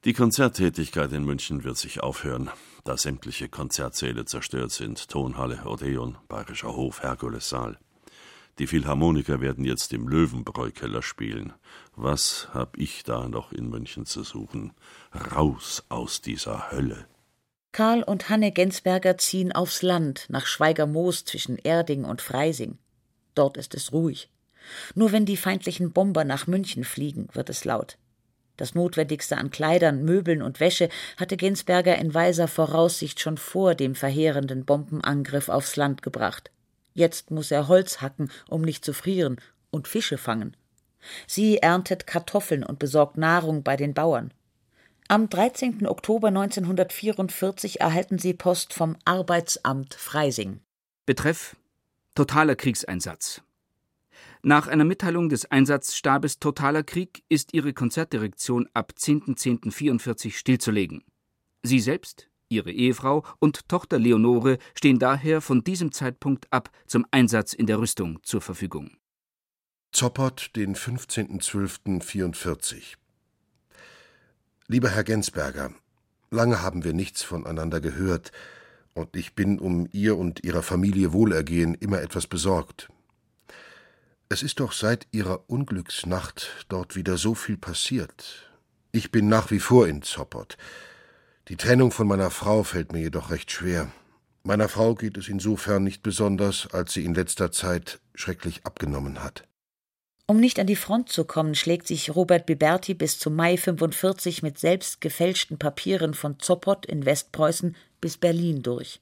Die Konzerttätigkeit in München wird sich aufhören, da sämtliche Konzertsäle zerstört sind, Tonhalle, Odeon, Bayerischer Hof, Herkulessaal. Die Philharmoniker werden jetzt im Löwenbräukeller spielen. Was hab ich da noch in München zu suchen? Raus aus dieser Hölle. Karl und Hanne Gensberger ziehen aufs Land nach Schweigermoos zwischen Erding und Freising. Dort ist es ruhig. Nur wenn die feindlichen Bomber nach München fliegen, wird es laut. Das Notwendigste an Kleidern, Möbeln und Wäsche hatte Gensberger in weiser Voraussicht schon vor dem verheerenden Bombenangriff aufs Land gebracht. Jetzt muss er Holz hacken, um nicht zu frieren, und Fische fangen. Sie erntet Kartoffeln und besorgt Nahrung bei den Bauern. Am 13. Oktober 1944 erhalten sie Post vom Arbeitsamt Freising. Betreff Totaler Kriegseinsatz. Nach einer Mitteilung des Einsatzstabes Totaler Krieg ist ihre Konzertdirektion ab 10.10.44 stillzulegen. Sie selbst, ihre Ehefrau und Tochter Leonore stehen daher von diesem Zeitpunkt ab zum Einsatz in der Rüstung zur Verfügung. Zoppot, den 15.12.44 Lieber Herr Gensberger, lange haben wir nichts voneinander gehört, und ich bin um Ihr und Ihrer Familie Wohlergehen immer etwas besorgt. Es ist doch seit Ihrer Unglücksnacht dort wieder so viel passiert. Ich bin nach wie vor in Zoppot. Die Trennung von meiner Frau fällt mir jedoch recht schwer. Meiner Frau geht es insofern nicht besonders, als sie in letzter Zeit schrecklich abgenommen hat. Um nicht an die Front zu kommen, schlägt sich Robert Biberti bis zum Mai 45 mit selbst gefälschten Papieren von Zoppot in Westpreußen bis Berlin durch.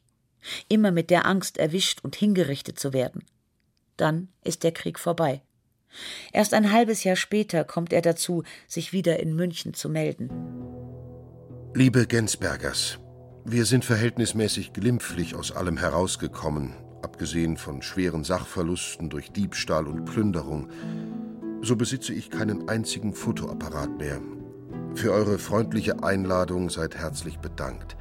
Immer mit der Angst, erwischt und hingerichtet zu werden. Dann ist der Krieg vorbei. Erst ein halbes Jahr später kommt er dazu, sich wieder in München zu melden. Liebe Gensbergers, wir sind verhältnismäßig glimpflich aus allem herausgekommen, abgesehen von schweren Sachverlusten durch Diebstahl und Plünderung. So besitze ich keinen einzigen Fotoapparat mehr. Für eure freundliche Einladung seid herzlich bedankt.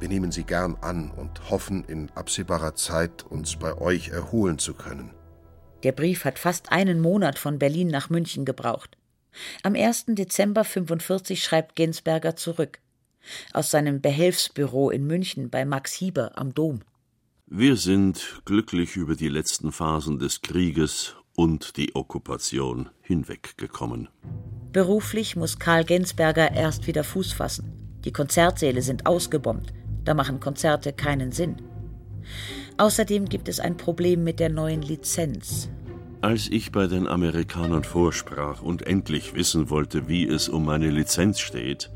Wir nehmen sie gern an und hoffen, in absehbarer Zeit uns bei euch erholen zu können. Der Brief hat fast einen Monat von Berlin nach München gebraucht. Am 1. Dezember 45 schreibt Gensberger zurück aus seinem Behelfsbüro in München bei Max Hieber am Dom. Wir sind glücklich über die letzten Phasen des Krieges und die Okkupation hinweggekommen. Beruflich muss Karl Gensberger erst wieder Fuß fassen. Die Konzertsäle sind ausgebombt. Da machen Konzerte keinen Sinn. Außerdem gibt es ein Problem mit der neuen Lizenz. Als ich bei den Amerikanern vorsprach und endlich wissen wollte, wie es um meine Lizenz steht,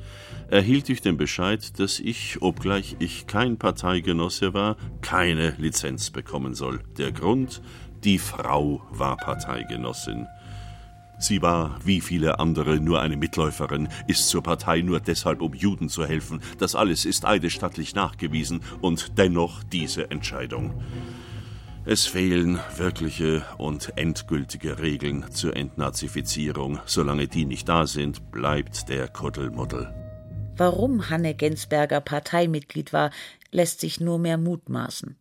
erhielt ich den Bescheid, dass ich, obgleich ich kein Parteigenosse war, keine Lizenz bekommen soll. Der Grund, die Frau war Parteigenossin. Sie war, wie viele andere, nur eine Mitläuferin, ist zur Partei nur deshalb, um Juden zu helfen. Das alles ist eidesstattlich nachgewiesen und dennoch diese Entscheidung. Es fehlen wirkliche und endgültige Regeln zur Entnazifizierung. Solange die nicht da sind, bleibt der Kuddelmuddel. Warum Hanne Gensberger Parteimitglied war, lässt sich nur mehr mutmaßen.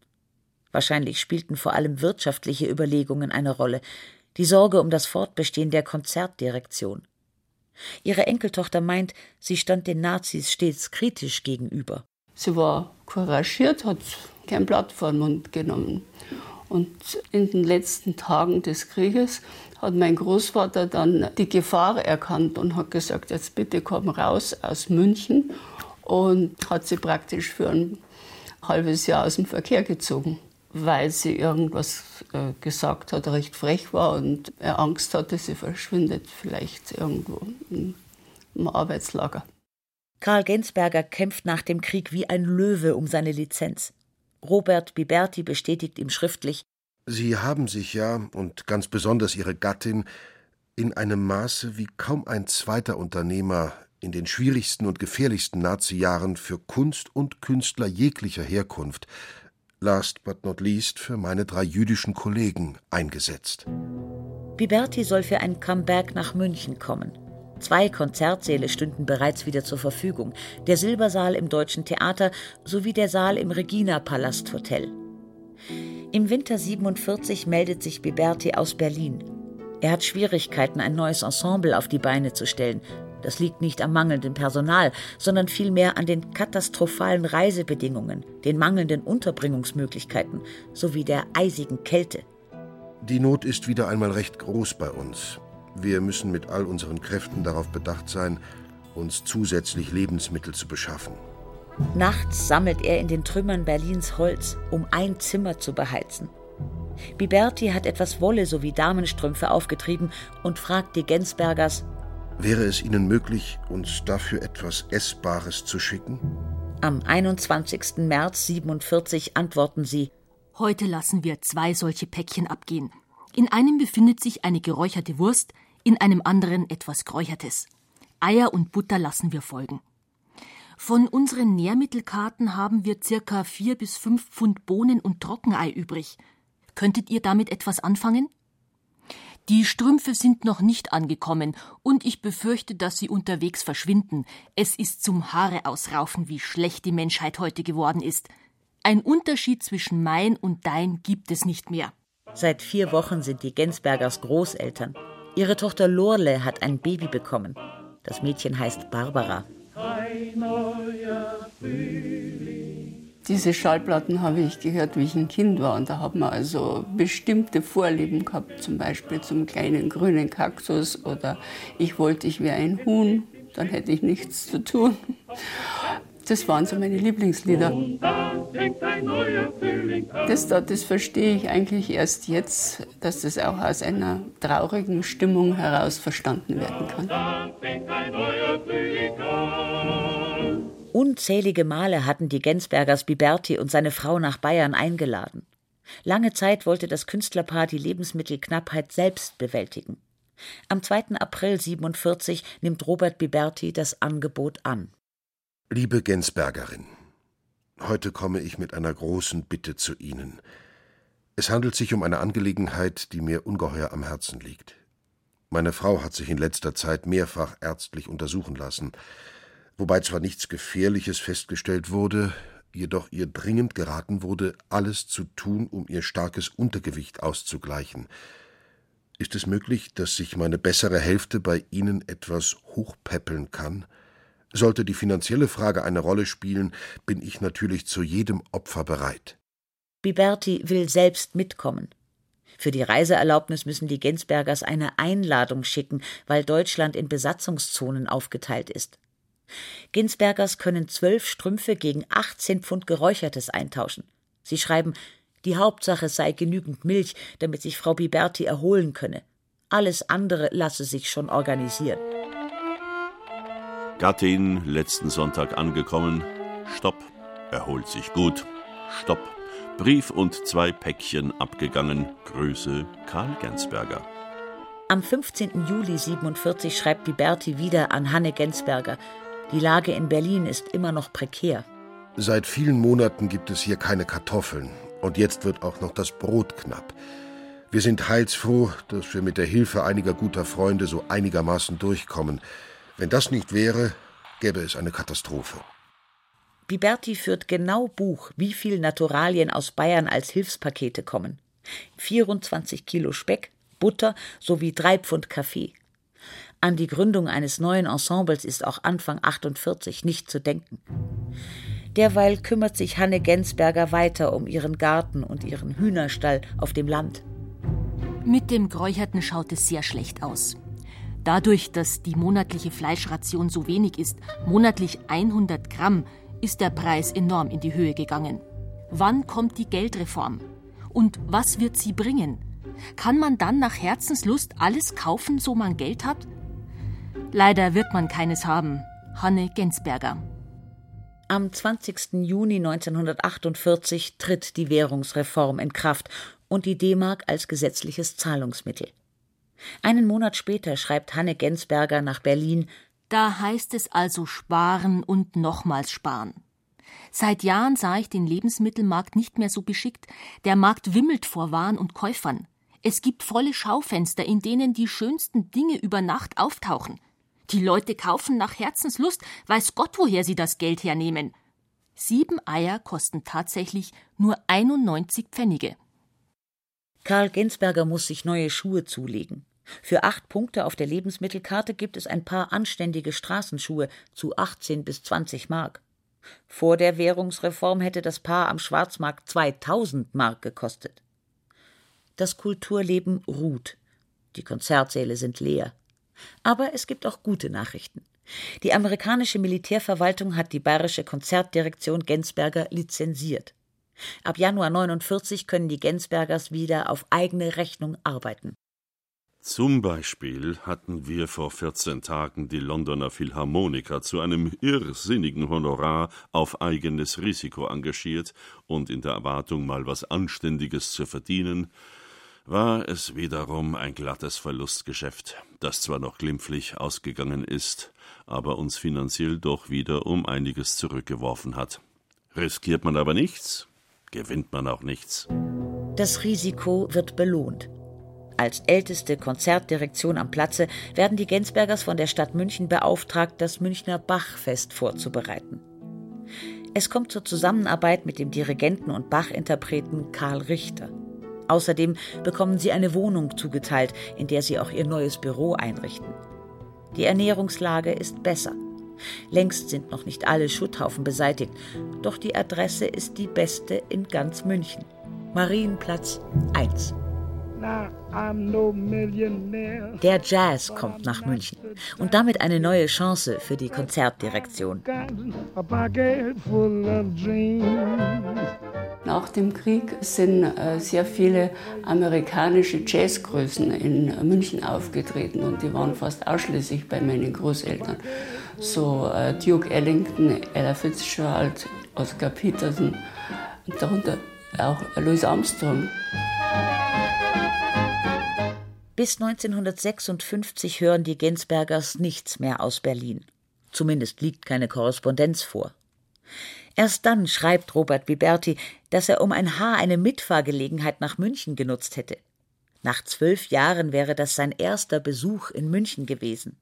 Wahrscheinlich spielten vor allem wirtschaftliche Überlegungen eine Rolle, die Sorge um das Fortbestehen der Konzertdirektion. Ihre Enkeltochter meint, sie stand den Nazis stets kritisch gegenüber. Sie war couragiert, hat kein Blatt vor den Mund genommen. Und in den letzten Tagen des Krieges hat mein Großvater dann die Gefahr erkannt und hat gesagt, jetzt bitte komm raus aus München und hat sie praktisch für ein halbes Jahr aus dem Verkehr gezogen, weil sie irgendwas äh, gesagt hat, recht frech war und er Angst hatte, sie verschwindet vielleicht irgendwo im Arbeitslager. Karl Gensberger kämpft nach dem Krieg wie ein Löwe um seine Lizenz. Robert Biberti bestätigt ihm schriftlich, Sie haben sich ja, und ganz besonders Ihre Gattin, in einem Maße wie kaum ein zweiter Unternehmer in den schwierigsten und gefährlichsten Nazi-Jahren für Kunst und Künstler jeglicher Herkunft, last but not least für meine drei jüdischen Kollegen, eingesetzt. Biberti soll für ein Comeback nach München kommen. Zwei Konzertsäle stünden bereits wieder zur Verfügung: der Silbersaal im Deutschen Theater sowie der Saal im Regina Palast Hotel. Im Winter 47 meldet sich Biberti aus Berlin. Er hat Schwierigkeiten, ein neues Ensemble auf die Beine zu stellen. Das liegt nicht am mangelnden Personal, sondern vielmehr an den katastrophalen Reisebedingungen, den mangelnden Unterbringungsmöglichkeiten sowie der eisigen Kälte. Die Not ist wieder einmal recht groß bei uns. Wir müssen mit all unseren Kräften darauf bedacht sein, uns zusätzlich Lebensmittel zu beschaffen. Nachts sammelt er in den Trümmern Berlins Holz, um ein Zimmer zu beheizen. Biberti hat etwas Wolle sowie Damenstrümpfe aufgetrieben und fragt die Gensbergers: Wäre es Ihnen möglich, uns dafür etwas Essbares zu schicken? Am 21. März 47 antworten sie: Heute lassen wir zwei solche Päckchen abgehen. In einem befindet sich eine geräucherte Wurst, in einem anderen etwas Geräuchertes. Eier und Butter lassen wir folgen. Von unseren Nährmittelkarten haben wir circa vier bis fünf Pfund Bohnen und Trockenei übrig. Könntet ihr damit etwas anfangen? Die Strümpfe sind noch nicht angekommen und ich befürchte, dass sie unterwegs verschwinden. Es ist zum Haare ausraufen, wie schlecht die Menschheit heute geworden ist. Ein Unterschied zwischen mein und dein gibt es nicht mehr. Seit vier Wochen sind die Gensbergers Großeltern. Ihre Tochter Lorle hat ein Baby bekommen. Das Mädchen heißt Barbara. Diese Schallplatten habe ich gehört, wie ich ein Kind war. Und da hat man also bestimmte Vorlieben gehabt, zum Beispiel zum kleinen grünen Kaktus oder ich wollte, ich wäre ein Huhn, dann hätte ich nichts zu tun. Das waren so meine Lieblingslieder. Das, das verstehe ich eigentlich erst jetzt, dass das auch aus einer traurigen Stimmung heraus verstanden werden kann. Unzählige Male hatten die Gensbergers Biberti und seine Frau nach Bayern eingeladen. Lange Zeit wollte das Künstlerpaar die Lebensmittelknappheit selbst bewältigen. Am 2. April 47 nimmt Robert Biberti das Angebot an. Liebe Gensbergerin, heute komme ich mit einer großen Bitte zu Ihnen. Es handelt sich um eine Angelegenheit, die mir ungeheuer am Herzen liegt. Meine Frau hat sich in letzter Zeit mehrfach ärztlich untersuchen lassen, wobei zwar nichts Gefährliches festgestellt wurde, jedoch ihr dringend geraten wurde, alles zu tun, um ihr starkes Untergewicht auszugleichen. Ist es möglich, dass sich meine bessere Hälfte bei Ihnen etwas hochpäppeln kann? Sollte die finanzielle Frage eine Rolle spielen, bin ich natürlich zu jedem Opfer bereit. Biberti will selbst mitkommen. Für die Reiseerlaubnis müssen die Gensbergers eine Einladung schicken, weil Deutschland in Besatzungszonen aufgeteilt ist. Ginsbergers können zwölf Strümpfe gegen 18 Pfund Geräuchertes eintauschen. Sie schreiben, die Hauptsache sei genügend Milch, damit sich Frau Biberti erholen könne. Alles andere lasse sich schon organisieren. Gattin, letzten Sonntag angekommen. Stopp. Erholt sich gut. Stopp. Brief und zwei Päckchen abgegangen. Grüße Karl Gensberger. Am 15. Juli 47 schreibt Biberti wieder an Hanne Gensberger. Die Lage in Berlin ist immer noch prekär. Seit vielen Monaten gibt es hier keine Kartoffeln. Und jetzt wird auch noch das Brot knapp. Wir sind heilsfroh, dass wir mit der Hilfe einiger guter Freunde so einigermaßen durchkommen. Wenn das nicht wäre, gäbe es eine Katastrophe. Biberti führt genau Buch, wie viel Naturalien aus Bayern als Hilfspakete kommen. 24 Kilo Speck, Butter sowie drei Pfund Kaffee. An die Gründung eines neuen Ensembles ist auch Anfang 48 nicht zu denken. Derweil kümmert sich Hanne Gensberger weiter um ihren Garten und ihren Hühnerstall auf dem Land. Mit dem Gräucherten schaut es sehr schlecht aus. Dadurch, dass die monatliche Fleischration so wenig ist, monatlich 100 Gramm, ist der Preis enorm in die Höhe gegangen. Wann kommt die Geldreform? Und was wird sie bringen? Kann man dann nach Herzenslust alles kaufen, so man Geld hat? Leider wird man keines haben. Hanne Gensberger. Am 20. Juni 1948 tritt die Währungsreform in Kraft und die D-Mark als gesetzliches Zahlungsmittel. Einen Monat später schreibt Hanne Gensberger nach Berlin Da heißt es also sparen und nochmals sparen. Seit Jahren sah ich den Lebensmittelmarkt nicht mehr so beschickt. Der Markt wimmelt vor Waren und Käufern. Es gibt volle Schaufenster, in denen die schönsten Dinge über Nacht auftauchen. Die Leute kaufen nach Herzenslust, weiß Gott, woher sie das Geld hernehmen. Sieben Eier kosten tatsächlich nur 91 Pfennige. Karl Gensberger muss sich neue Schuhe zulegen. Für acht Punkte auf der Lebensmittelkarte gibt es ein paar anständige Straßenschuhe zu 18 bis 20 Mark. Vor der Währungsreform hätte das Paar am Schwarzmarkt 2000 Mark gekostet. Das Kulturleben ruht. Die Konzertsäle sind leer. Aber es gibt auch gute Nachrichten. Die amerikanische Militärverwaltung hat die bayerische Konzertdirektion Gensberger lizenziert. Ab Januar 49 können die Gensbergers wieder auf eigene Rechnung arbeiten. Zum Beispiel hatten wir vor 14 Tagen die Londoner Philharmoniker zu einem irrsinnigen Honorar auf eigenes Risiko engagiert und in der Erwartung, mal was Anständiges zu verdienen, war es wiederum ein glattes Verlustgeschäft, das zwar noch glimpflich ausgegangen ist, aber uns finanziell doch wieder um einiges zurückgeworfen hat. Riskiert man aber nichts, gewinnt man auch nichts. Das Risiko wird belohnt. Als älteste Konzertdirektion am Platze werden die Gensbergers von der Stadt München beauftragt, das Münchner Bachfest vorzubereiten. Es kommt zur Zusammenarbeit mit dem Dirigenten und Bachinterpreten Karl Richter. Außerdem bekommen sie eine Wohnung zugeteilt, in der sie auch ihr neues Büro einrichten. Die Ernährungslage ist besser. Längst sind noch nicht alle Schutthaufen beseitigt, doch die Adresse ist die beste in ganz München. Marienplatz 1. Der Jazz kommt nach München und damit eine neue Chance für die Konzertdirektion. Nach dem Krieg sind äh, sehr viele amerikanische Jazzgrößen in München aufgetreten und die waren fast ausschließlich bei meinen Großeltern. So äh, Duke Ellington, Ella Fitzgerald, Oscar Peterson und darunter auch Louis Armstrong. Bis 1956 hören die Gensbergers nichts mehr aus Berlin. Zumindest liegt keine Korrespondenz vor. Erst dann schreibt Robert Biberti, dass er um ein Haar eine Mitfahrgelegenheit nach München genutzt hätte. Nach zwölf Jahren wäre das sein erster Besuch in München gewesen.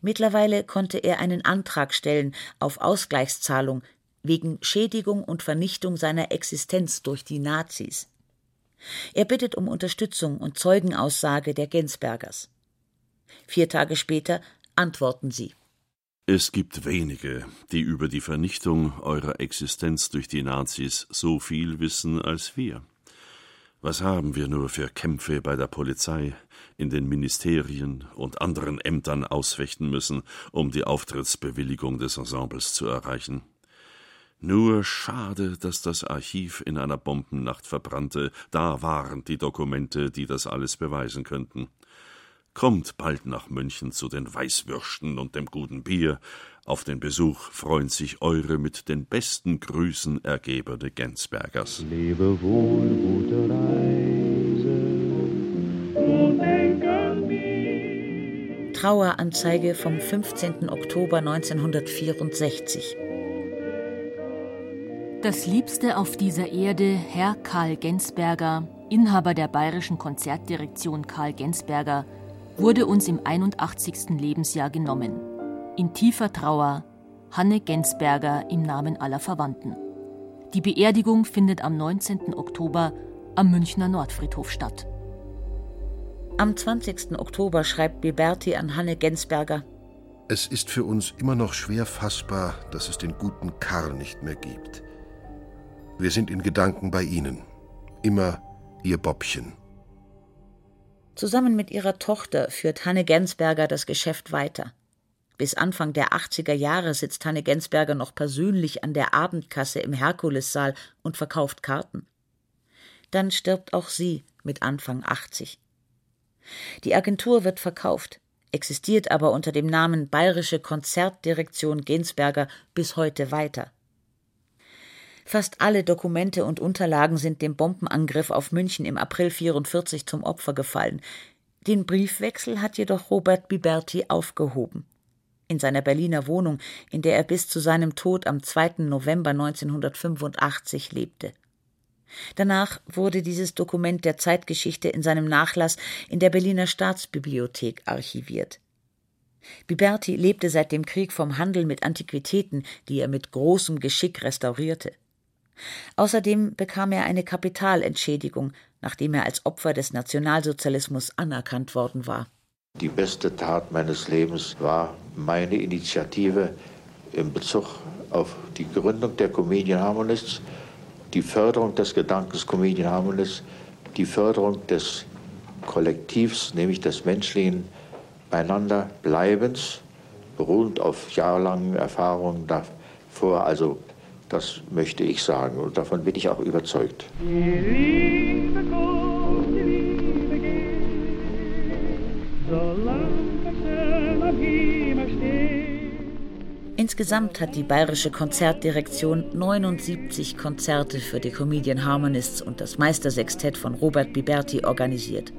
Mittlerweile konnte er einen Antrag stellen auf Ausgleichszahlung wegen Schädigung und Vernichtung seiner Existenz durch die Nazis. Er bittet um Unterstützung und Zeugenaussage der Gensbergers. Vier Tage später antworten sie. Es gibt wenige, die über die Vernichtung eurer Existenz durch die Nazis so viel wissen als wir. Was haben wir nur für Kämpfe bei der Polizei, in den Ministerien und anderen Ämtern ausfechten müssen, um die Auftrittsbewilligung des Ensembles zu erreichen. Nur schade, dass das Archiv in einer Bombennacht verbrannte, da waren die Dokumente, die das alles beweisen könnten. Kommt bald nach München zu den Weißwürsten und dem guten Bier. Auf den Besuch freuen sich eure mit den besten Grüßen ergebene Gensbergers. Lebe wohl, gute Reise und denk an mich. Traueranzeige vom 15. Oktober 1964. Das Liebste auf dieser Erde, Herr Karl Gensberger, Inhaber der bayerischen Konzertdirektion Karl Gensberger, wurde uns im 81. Lebensjahr genommen. In tiefer Trauer Hanne Gensberger im Namen aller Verwandten. Die Beerdigung findet am 19. Oktober am Münchner Nordfriedhof statt. Am 20. Oktober schreibt Biberti an Hanne Gensberger: Es ist für uns immer noch schwer fassbar, dass es den guten Karl nicht mehr gibt. Wir sind in Gedanken bei Ihnen. Immer Ihr Bobbchen. Zusammen mit ihrer Tochter führt Hanne Gensberger das Geschäft weiter. Bis Anfang der 80er Jahre sitzt Hanne Gensberger noch persönlich an der Abendkasse im Herkulessaal und verkauft Karten. Dann stirbt auch sie mit Anfang 80. Die Agentur wird verkauft, existiert aber unter dem Namen Bayerische Konzertdirektion Gensberger bis heute weiter. Fast alle Dokumente und Unterlagen sind dem Bombenangriff auf München im April 44 zum Opfer gefallen. Den Briefwechsel hat jedoch Robert Biberti aufgehoben. In seiner Berliner Wohnung, in der er bis zu seinem Tod am 2. November 1985 lebte. Danach wurde dieses Dokument der Zeitgeschichte in seinem Nachlass in der Berliner Staatsbibliothek archiviert. Biberti lebte seit dem Krieg vom Handel mit Antiquitäten, die er mit großem Geschick restaurierte. Außerdem bekam er eine Kapitalentschädigung, nachdem er als Opfer des Nationalsozialismus anerkannt worden war. Die beste Tat meines Lebens war meine Initiative in Bezug auf die Gründung der Comedian Harmonists, die Förderung des Gedankens Comedian Harmonists, die Förderung des Kollektivs, nämlich des menschlichen Beieinanderbleibens, beruhend auf jahrelangen Erfahrungen davor. Also das möchte ich sagen und davon bin ich auch überzeugt. Insgesamt hat die Bayerische Konzertdirektion 79 Konzerte für die Comedian Harmonists und das Meistersextett von Robert Biberti organisiert.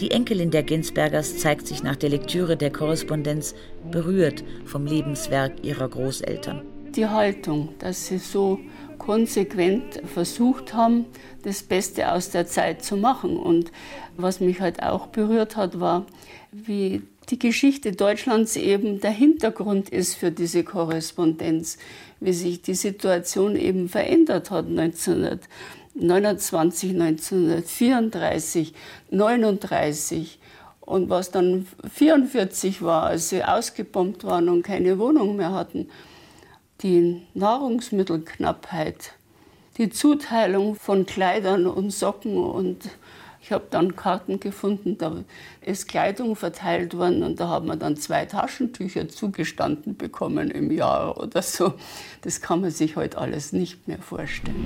Die Enkelin der Ginsbergers zeigt sich nach der Lektüre der Korrespondenz berührt vom Lebenswerk ihrer Großeltern die Haltung, dass sie so konsequent versucht haben, das Beste aus der Zeit zu machen. Und was mich halt auch berührt hat, war, wie die Geschichte Deutschlands eben der Hintergrund ist für diese Korrespondenz, wie sich die Situation eben verändert hat. 1929, 1934, 1939 und was dann 1944 war, als sie ausgebombt waren und keine Wohnung mehr hatten die Nahrungsmittelknappheit, die Zuteilung von Kleidern und Socken und ich habe dann Karten gefunden, da ist Kleidung verteilt worden und da haben wir dann zwei Taschentücher zugestanden bekommen im Jahr oder so. Das kann man sich heute alles nicht mehr vorstellen.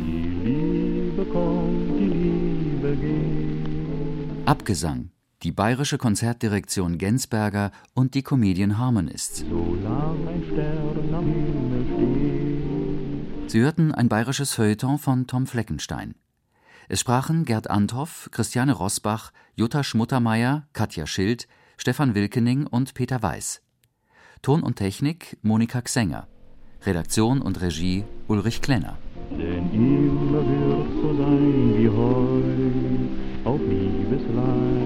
Die Liebe kommt, die Liebe geht. Abgesang die Bayerische Konzertdirektion Gensberger und die Comedian Harmonists. Sie hörten ein bayerisches Feuilleton von Tom Fleckenstein. Es sprachen Gerd Anthoff, Christiane Rosbach, Jutta Schmuttermeier, Katja Schild, Stefan Wilkening und Peter Weiß. Ton und Technik Monika Xenger. Redaktion und Regie Ulrich Klenner. Denn immer wird so sein wie heu auf Liebesleid.